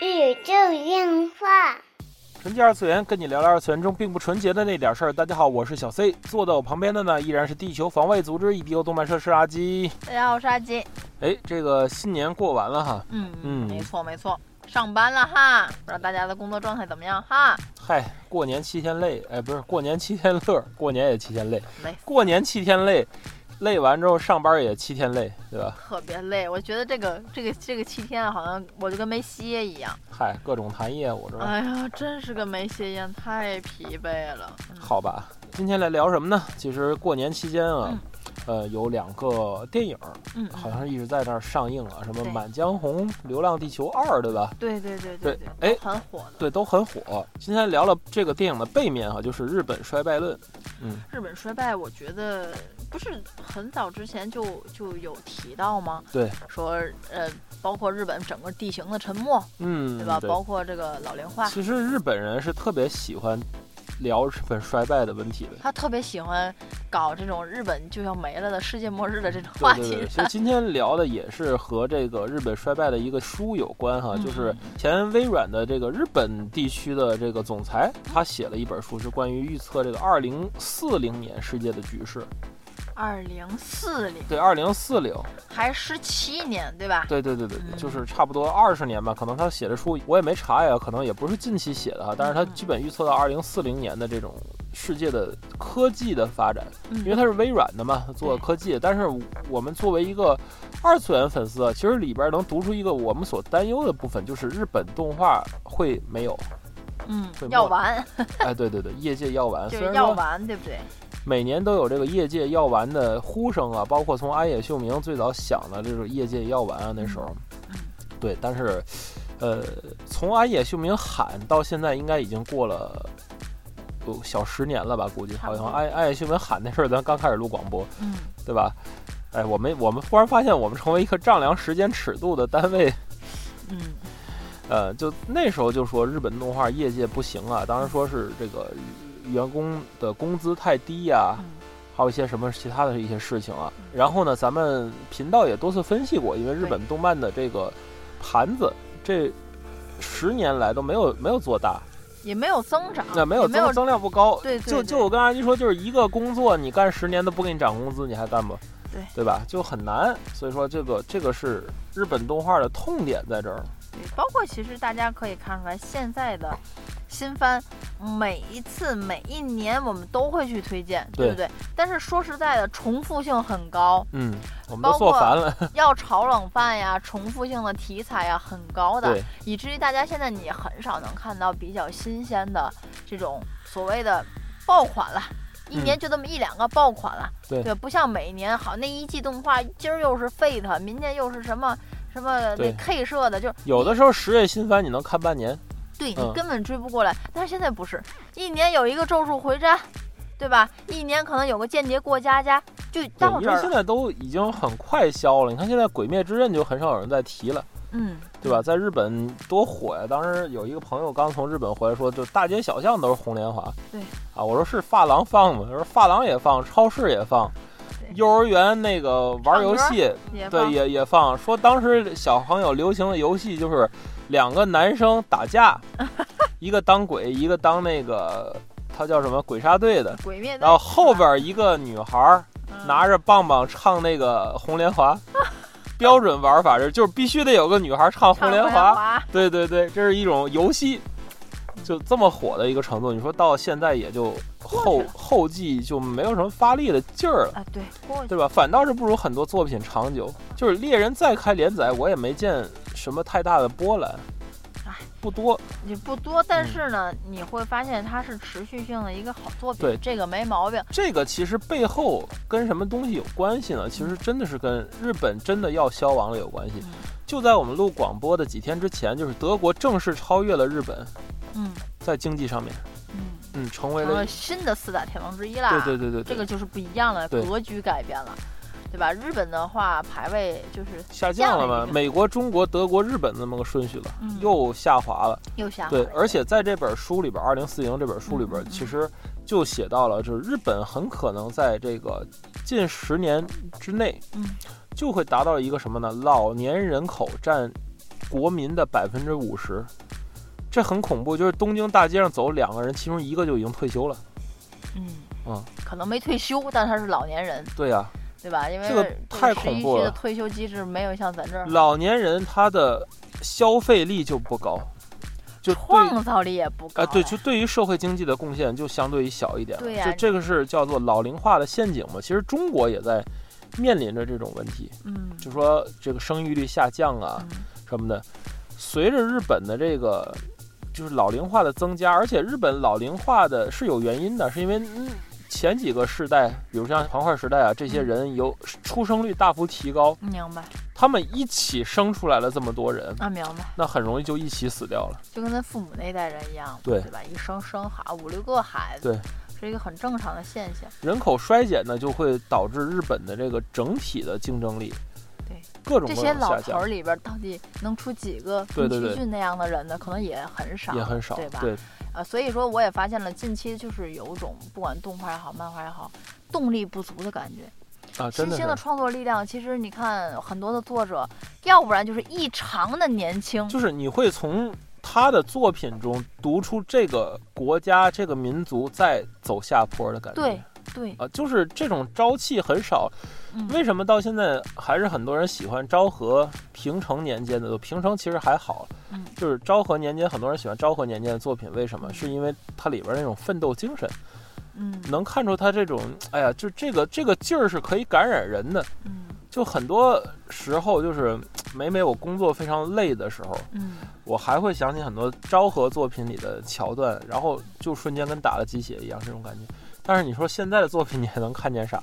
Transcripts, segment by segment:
宇宙电话。纯洁二次元，跟你聊聊二次元中并不纯洁的那点事儿。大家好，我是小 C，坐在我旁边的呢依然是地球防卫组织 EBO 动漫社是阿基。大家好，我是阿基。哎，这个新年过完了哈，嗯嗯没错没错，上班了哈，不知道大家的工作状态怎么样哈？嗨，过年七天累，哎，不是过年七天乐，过年也七天累，累，过年七天累，累完之后上班也七天累，对吧？特别累。我觉得这个这个这个七天好像我就跟没歇一样。嗨，各种谈业务是吧？哎呀，真是个没歇一样，太疲惫了。嗯好吧，今天来聊什么呢？其实过年期间啊，嗯呃，有两个电影，嗯，好像是一直在那儿上映啊，什么《满江红》《流浪地球二》，对吧？对对对对对，哎很火的。对，都很火。今天聊了这个电影的背面哈、就是日本衰败论。嗯，日本衰败，我觉得不是很早之前就就有提到吗？对，说呃，包括日本整个地形的沉没，嗯，对吧？包括这个老龄化，其实日本人是特别喜欢聊日本衰败的问题的。他特别喜欢搞这种日本就要没了的世界末日的这种话题对对对，。其实今天聊的也是和这个日本衰败的一个书有关哈，嗯就是前微软的这个日本地区的这个总裁，他写了一本书，是关于预测这个二零四零年世界的局势。二零四零对，二零四零，还十七年，对吧？对对对对，对嗯就是差不多二十年吧。可能他写的书我也没查呀，可能也不是近期写的哈，但是他基本预测到二零四零年的这种世界的科技的发展。嗯因为他是微软的嘛，做科技。但是我们作为一个二次元粉丝啊，其实里边能读出一个我们所担忧的部分，就是日本动画会没有。嗯会，要完 哎，对对对，业界要完。就是要完，对不对？每年都有这个业界要完的呼声啊，包括从安野秀明最早想的这种业界要完啊，那时候嗯，对，但是。呃，从安野秀明喊到现在，应该已经过了有小十年了吧？估计好像安安野秀明喊那事儿，咱刚开始录广播，嗯，对吧？哎，我们我们忽然发现，我们成为一个丈量时间尺度的单位。嗯呃，就那时候就说日本动画业界不行啊，当时说是这个员工的工资太低呀、嗯还有一些什么其他的一些事情啊。然后呢，咱们频道也多次分析过，因为日本动漫的这个盘子这十年来都没有没有做大，也没有增长，那没有也没有增增量不高。对对对就就我跟阿姨说，就是一个工作你干十年都不给你涨工资，你还干不？对对吧？就很难。所以说这个这个是日本动画的痛点在这儿。对，包括其实大家可以看出来，现在的新番，每一次每一年我们都会去推荐，对对不对？但是说实在的，重复性很高，嗯，我们都包括做烦了。要炒冷饭呀，重复性的题材呀很高的，以至于大家现在你很少能看到比较新鲜的这种所谓的爆款了。一年就这么一两个爆款了，嗯对不像每年好那一季动画，今儿又是 Fate，明年又是什么什么那 K 社的，就有的时候十月新番你能看半年。嗯对你根本追不过来。但是现在不是，一年有一个咒术回战，对吧？一年可能有个间谍过家家，就对，到这儿。因为现在都已经很快消了。你看现在《鬼灭之刃》就很少有人在提了，嗯，对吧？在日本多火呀！当时有一个朋友刚从日本回来说，就大街小巷都是红莲华。对。啊，我说是发廊放吗？他说发廊也放，超市也放，对幼儿园那个玩游戏，对也放也也放。说当时小朋友流行的游戏就是两个男生打架，一个当鬼，一个当那个他叫什么鬼杀队的。鬼灭，然后后边一个女孩拿着棒棒唱那个《红莲华 》，标准玩法是就是必须得有个女孩唱《红莲。华，对对对，这是一种游戏，就这么火的一个程度。你说到现在也就后后继就没有什么发力的劲儿了。啊，对，对吧？反倒是不如很多作品长久。就是猎人再开连载，我也没见什么太大的波澜唉，不多。也不多，但是呢，你会发现它是持续性的一个好作品，对这个没毛病。这个其实背后跟什么东西有关系呢？其实真的是跟日本真的要消亡了有关系。嗯就在我们录广播的几天之前，就是德国正式超越了日本，嗯在经济上面，嗯，嗯，成为成了了新的四大天王之一啦。对对对对对，这个就是不一样了，格局改变了，对吧？日本的话排位就是下降了嘛？美国、中国、德国、日本那么个顺序了，嗯又下滑了。又下滑对，而且在这本书里边，《二零四零》这本书里边其实就写到了，就是日本很可能在这个近十年之内，嗯就会达到一个什么呢？老年人口占国民的百分之五十，这很恐怖。就是东京大街上走两个人，其中一个就已经退休了。嗯嗯，可能没退休，但他是老年人，对呀、对吧？因为这个太恐怖了退休机制没有像咱这儿老年人他的消费力就不高，就创造力也不高啊，对，就对于社会经济的贡献就相对于小一点。对呀就这个是叫做老龄化的陷阱嘛。其实中国也在面临着这种问题，嗯，就说这个生育率下降啊嗯什么的。随着日本的这个就是老龄化的增加，而且日本老龄化的是有原因的，是因为嗯前几个世代，比如像黄块时代啊，这些人有出生率大幅提高，明白他们一起生出来了这么多人，啊，明白，那很容易就一起死掉了。就跟咱父母那代人一样，对对吧？一生生好五六个孩子，对，是一个很正常的现象。人口衰减呢，就会导致日本的这个整体的竞争力，对各种各这些老头儿里边，到底能出几个宫崎骏那样的人呢？可能也很少，也很少，对吧？对，呃，所以说我也发现了，近期就是有种不管动画也好，漫画也好，动力不足的感觉。啊，真的，新兴的创作力量，其实你看很多的作者，要不然就是异常的年轻，就是你会从他的作品中读出这个国家、这个民族在走下坡的感觉。对对，啊，就是这种朝气很少。嗯，为什么到现在还是很多人喜欢昭和、平成年间的？平成其实还好，嗯就是昭和年间，很多人喜欢昭和年间的作品，为什么？是因为它里边那种奋斗精神，嗯能看出它这种，哎呀，就这个这个劲儿是可以感染人的。嗯就很多时候，就是每每我工作非常累的时候，嗯，我还会想起很多昭和作品里的桥段，然后就瞬间跟打了鸡血一样这种感觉。但是你说现在的作品，你还能看见啥？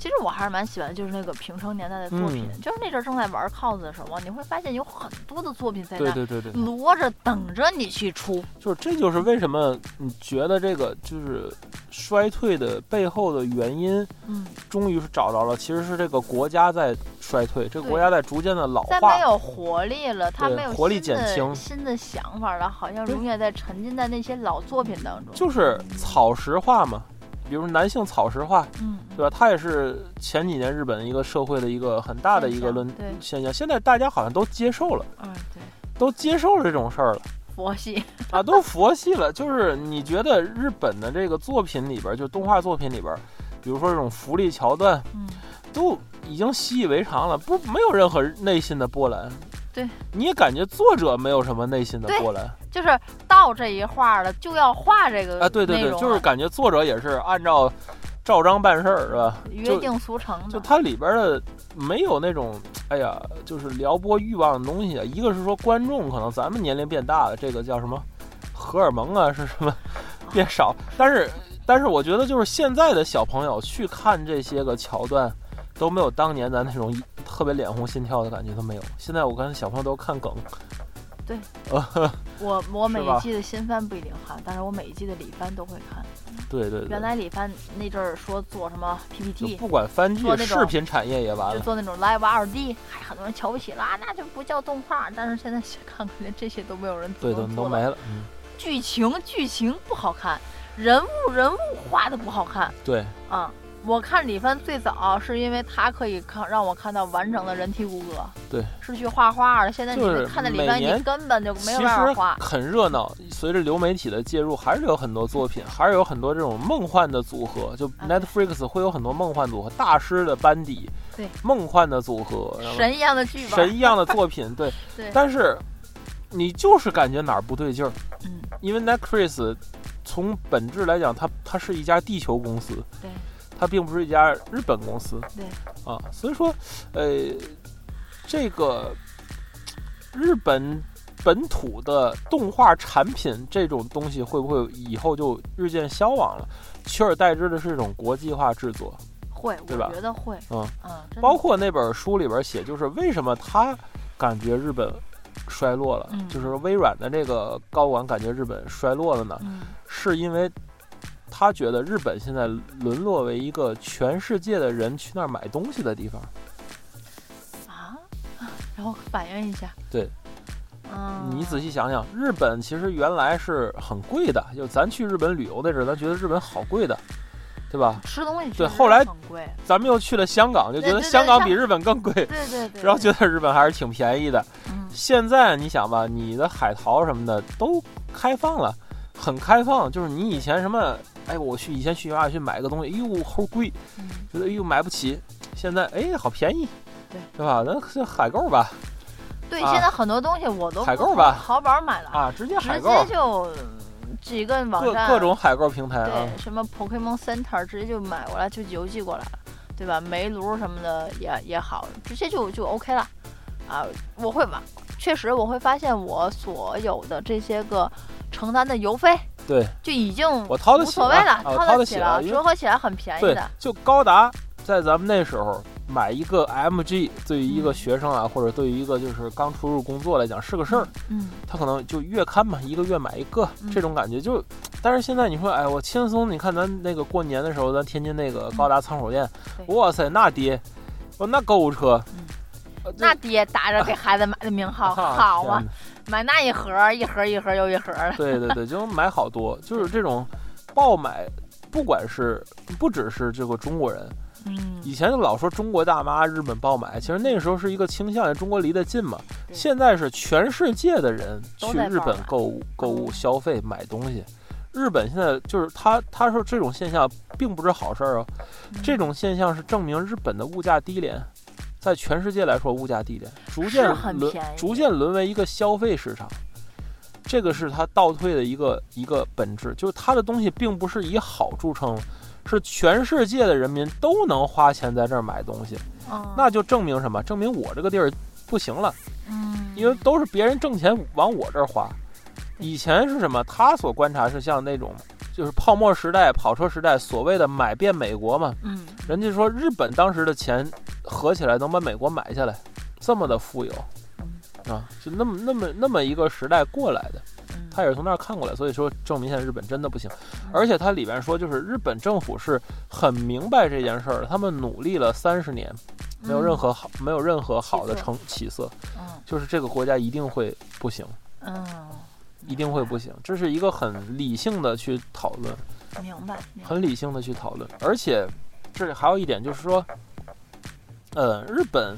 其实我还是蛮喜欢，就是那个平成年代的作品，嗯就是那阵儿正在玩 cos 的时候，你会发现有很多的作品在那对对对对，摞着等着你去出。就是这就是为什么你觉得这个就是衰退的背后的原因，嗯，终于是找着了，其实是这个国家在衰退，这个国家在逐渐的老化。再没有活力了，它没有活力减轻新的想法了，好像永远在沉浸在那些老作品当中。就是草食化嘛，比如男性草食化，嗯，对吧？它也是前几年日本一个社会的一个很大的一个论现象现。现在大家好像都接受了，嗯，对，都接受了这种事儿了佛系，啊，都佛系了。就是你觉得日本的这个作品里边，就动画作品里边，比如说这种福利桥段，嗯，都已经习以为常了，不没有任何内心的波澜。对，你也感觉作者没有什么内心的对波澜就是到这一画了就要画这个啊！对对对，就是感觉作者也是按照照章办事儿，是吧？约定俗成的。就它里边的没有那种，哎呀，就是撩拨欲望的东西啊。一个是说观众可能咱们年龄变大了，这个叫什么荷尔蒙啊，是什么变少？但是但是我觉得就是现在的小朋友去看这些个桥段，都没有当年咱那种特别脸红心跳的感觉都没有。现在我跟小朋友都看梗，对我 我每一季的新番不一定看，但是我每一季的里番都会看。对对对原，来里番那阵儿说做什么 PPT，不管番剧视频产业也完了。就做那种 Live 二 D，还很多人瞧不起了啊，那就不叫动画。但是现在看看连这些都没有人对，都。都没了。嗯，剧情剧情不好看，人物人物画的不好看对，啊。我看李帆最早是因为他可以看让我看到完整的人体骨骼，对，是去画画的。现在你就是看的李帆，你根本就没有办法画。很热闹。随着流媒体的介入，还是有很多作品，还是有很多这种梦幻的组合。就 Netflix 会有很多梦幻组合，大师的班底，对，梦幻的组合，神一样的剧本，神一样的作品，对。对，但是你就是感觉哪儿不对劲儿，嗯，因为 Netflix 从本质来讲，它它是一家地球公司，对，它并不是一家日本公司，对，啊，所以说，呃，这个日本本土的动画产品这种东西会不会以后就日渐消亡了？取而代之的是一种国际化制作，会，对吧我觉得会，嗯嗯，包括那本书里边写，就是为什么他感觉日本衰落了，嗯就是微软的这个高管感觉日本衰落了呢？嗯是因为他觉得日本现在沦落为一个全世界的人去那儿买东西的地方。啊，然后反映一下，对，嗯，你仔细想想，日本其实原来是很贵的，就咱去日本旅游那阵儿，咱觉得日本好贵的，对吧？吃东西对后来咱们又去了香港，就觉得香港比日本更贵，对对对，然后觉得日本还是挺便宜的。嗯现在你想吧，你的海淘什么的都开放了，很开放。就是你以前什么，哎，我去以前去亚马逊买个东西，哎呦齁贵，嗯觉得哎呦买不起。现在哎好便宜，对对吧？那这海购吧，对，啊现在很多东西我都海购吧淘宝买了，啊，直接直海购，接就几个网各站各种海购平台啊对，什么 Pokemon Center 直接就买过来就邮寄过来了，对吧？煤炉什么的也也好，直接就就 OK 了。啊，我会吧，确实我会发现我所有的这些个承担的邮费对就已经我掏得起无所谓了，啊我掏得起了，折合起来很便宜对的。，就高达在咱们那时候买一个 MG，对于一个嗯学生啊，或者对于一个就是刚出入工作来讲是个事儿。嗯，他可能就月刊嘛，一个月买一个，嗯这种感觉就。但是现在你说，哎，我轻松，你看咱那个过年的时候，咱天津那个高达仓鼠店，哇塞，那爹，哦，那购物车，嗯呃那爹打着给孩子买的名号，啊好啊天，买那一盒儿一盒儿一盒儿又一盒儿的。对对对，就买好多，就是这种爆买，不管是不只是这个中国人，嗯，以前就老说中国大妈日本爆买，其实那个时候是一个倾向，中国离得近嘛。现在是全世界的人去日本购物、购物、嗯消费、买东西。日本现在就是他他说这种现象并不是好事儿哦，嗯这种现象是证明日本的物价低廉，在全世界来说物价低廉，逐渐沦逐渐沦为一个消费市场。这个是它倒退的一个一个本质，就是它的东西并不是以好著称，是全世界的人民都能花钱在这儿买东西，嗯那就证明什么？证明我这个地儿不行了，嗯，因为都是别人挣钱往我这儿花。以前是什么？他所观察是像那种，就是泡沫时代、跑车时代，所谓的买遍美国嘛。嗯人家说日本当时的钱合起来能把美国买下来，这么的富有嗯。啊，就那么那么那么一个时代过来的。嗯，他也是从那儿看过来，所以说证明现在日本真的不行。嗯。而且它里边说，就是日本政府是很明白这件事儿的，他们努力了三十年，没有任何好，没有任何好的成起色，嗯。就是这个国家一定会不行，嗯，一定会不行。这是一个很理性的去讨论，很理性的去讨论。而且这里还有一点就是说，呃，日本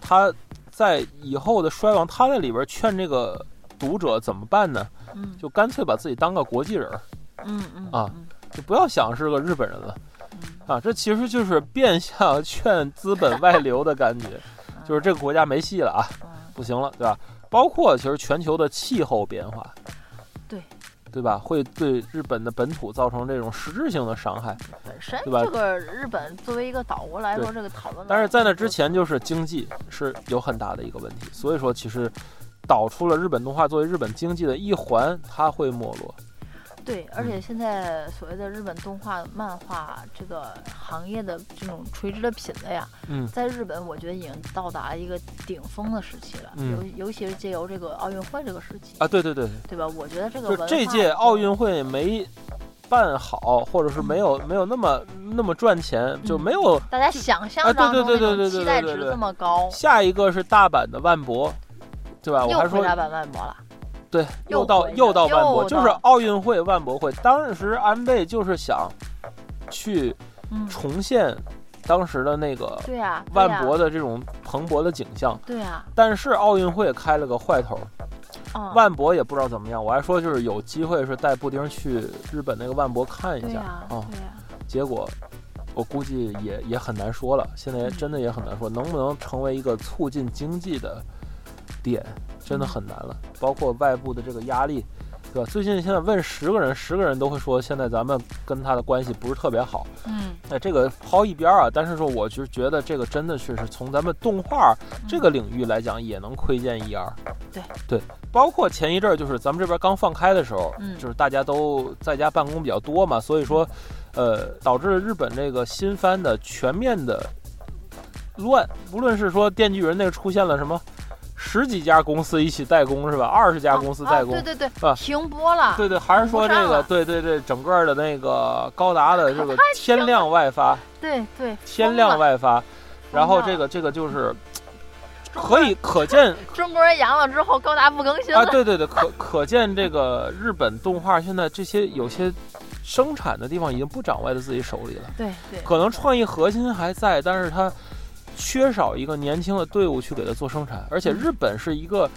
他在以后的衰亡，他在里边劝这个读者怎么办呢？嗯就干脆把自己当个国际人儿。嗯嗯啊嗯就不要想是个日本人了嗯啊！这其实就是变相劝资本外流的感觉，就是这个国家没戏了啊，嗯不行了，对吧？包括其实全球的气候变化，对对吧？会对日本的本土造成这种实质性的伤害。本身对吧这个日本作为一个岛国来说，这个讨论，但是在那之前，就是经济是有很大的一个问题，所以说其实导出了日本动画作为日本经济的一环，它会没落。对，而嗯且现在所谓的日本动画、漫画这个行业的这种垂直的品类啊，嗯在日本我觉得已经到达一个顶峰的时期了，嗯尤尤其是借由这个奥运会这个时期，啊，对对对，对吧？我觉得这个这届奥运会没办好，或者是没有没有那么那么赚钱，就嗯没有大家想象当中期待值对对对这么高，下一个是大阪的万博，对吧？我又还说大阪万博了，对，又又到又到万博，就是奥运会、万博会。当时安倍就是想去嗯，重现当时的那个万博的这种蓬勃的景象，对啊、但是奥运会开了个坏头，嗯，万博也不知道怎么样。我还说就是有机会是带布丁去日本那个万博看一下、啊，结果我估计也也很难说了。现在真的也很难说，能不能成为一个促进经济的点，真的很难了。包括外部的这个压力，对吧？最近现在问十个人，十个人都会说现在咱们跟他的关系不是特别好。嗯，那这个抛一边儿啊，但是说我就觉得这个真的确实从咱们动画这个领域来讲，也能窥见一二。对对，包括前一阵儿就是咱们这边刚放开的时候，嗯就是大家都在家办公比较多嘛，所以说，呃，导致日本这个新番的全面的乱，无论是说《电锯人》那个出现了什么十几家公司一起代工是吧？二十家公司代工。啊，对对啊对，停播了，对对，还是说这个，对对对，整个的那个高达的这个天量外发，对对，天量外发，然后这个这个就是可以可见 中国人阳了之后，高达不更新啊，了，对对对，可可见这个日本动画现在这些有些生产的地方已经不掌握在自己手里了。对对，可能创意核心还在，但是它缺少一个年轻的队伍去给它做生产。而且日本是一个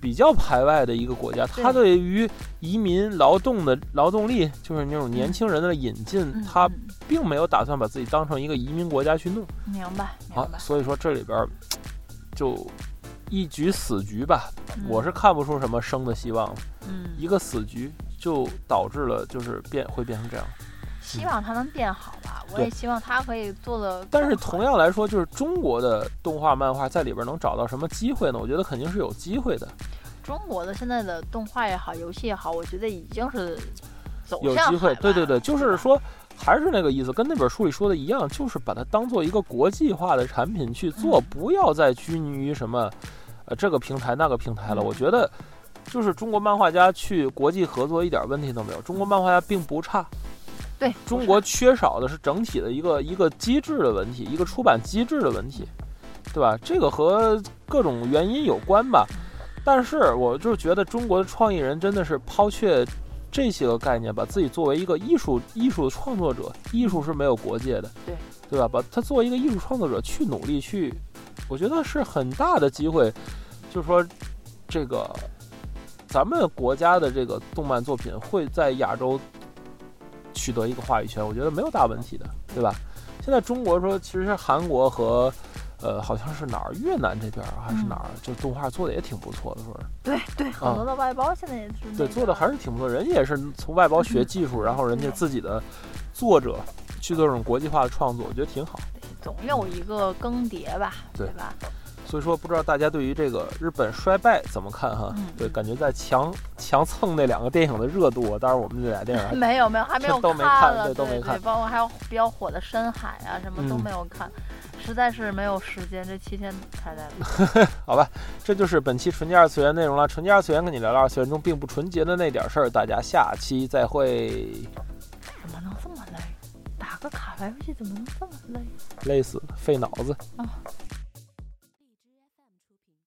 比较排外的一个国家，它对于移民劳动的劳动力，就是那种年轻人的引进，嗯它嗯并没有打算把自己当成一个移民国家去弄明白啊明白。。所以说这里边儿就一局死局吧，嗯我是看不出什么生的希望。嗯，一个死局就导致了就是变会变成这样。希望它能变好吧。我也希望它可以做的。但是同样来说，就是中国的动画漫画在里边能找到什么机会呢？我觉得肯定是有机会的，中国的现在的动画也好，游戏也好，我觉得已经是走有机会。对对对，就是说。还是那个意思，跟那本书里说的一样，就是把它当做一个国际化的产品去做，嗯不要再拘泥于什么，呃，这个平台那个平台了。嗯我觉得，就是中国漫画家去国际合作一点问题都没有，中国漫画家并不差，对中国缺少的是整体的一个一个机制的问题，一个出版机制的问题，对吧？这个和各种原因有关吧。但是我就觉得中国的创意人真的是抛却这些个概念，把自己作为一个艺术艺术创作者，艺术是没有国界的，对对吧？把他作为一个艺术创作者去努力去，我觉得是很大的机会，就是说这个咱们国家的这个动漫作品会在亚洲取得一个话语权，我觉得没有大问题的，对吧？现在中国说，其实韩国和呃好像是哪儿越南这边还是哪儿，就动画做的也挺不错的，说是对对，很多的外包现在也是对做的还是挺不错，人家也是从外包学技术，然后人家自己的作者去做这种国际化的创作，我觉得挺好。总有一个更迭吧，对对吧？所以说，不知道大家对于这个日本衰败怎么看哈？嗯对，嗯感觉在强强蹭那两个电影的热度，当然我们这俩电影没有没有，还没有 都没看了，对都没看包括还有比较火的《深海》啊，什么都嗯没有看，实在是没有时间，这七天才在录。好吧，这就是本期纯洁二次元内容了。纯洁二次元跟你聊聊二次元中并不纯洁的那点事儿，大家下期再会。怎么能这么累？打个卡牌游戏怎么能这么累？累死了，费脑子。啊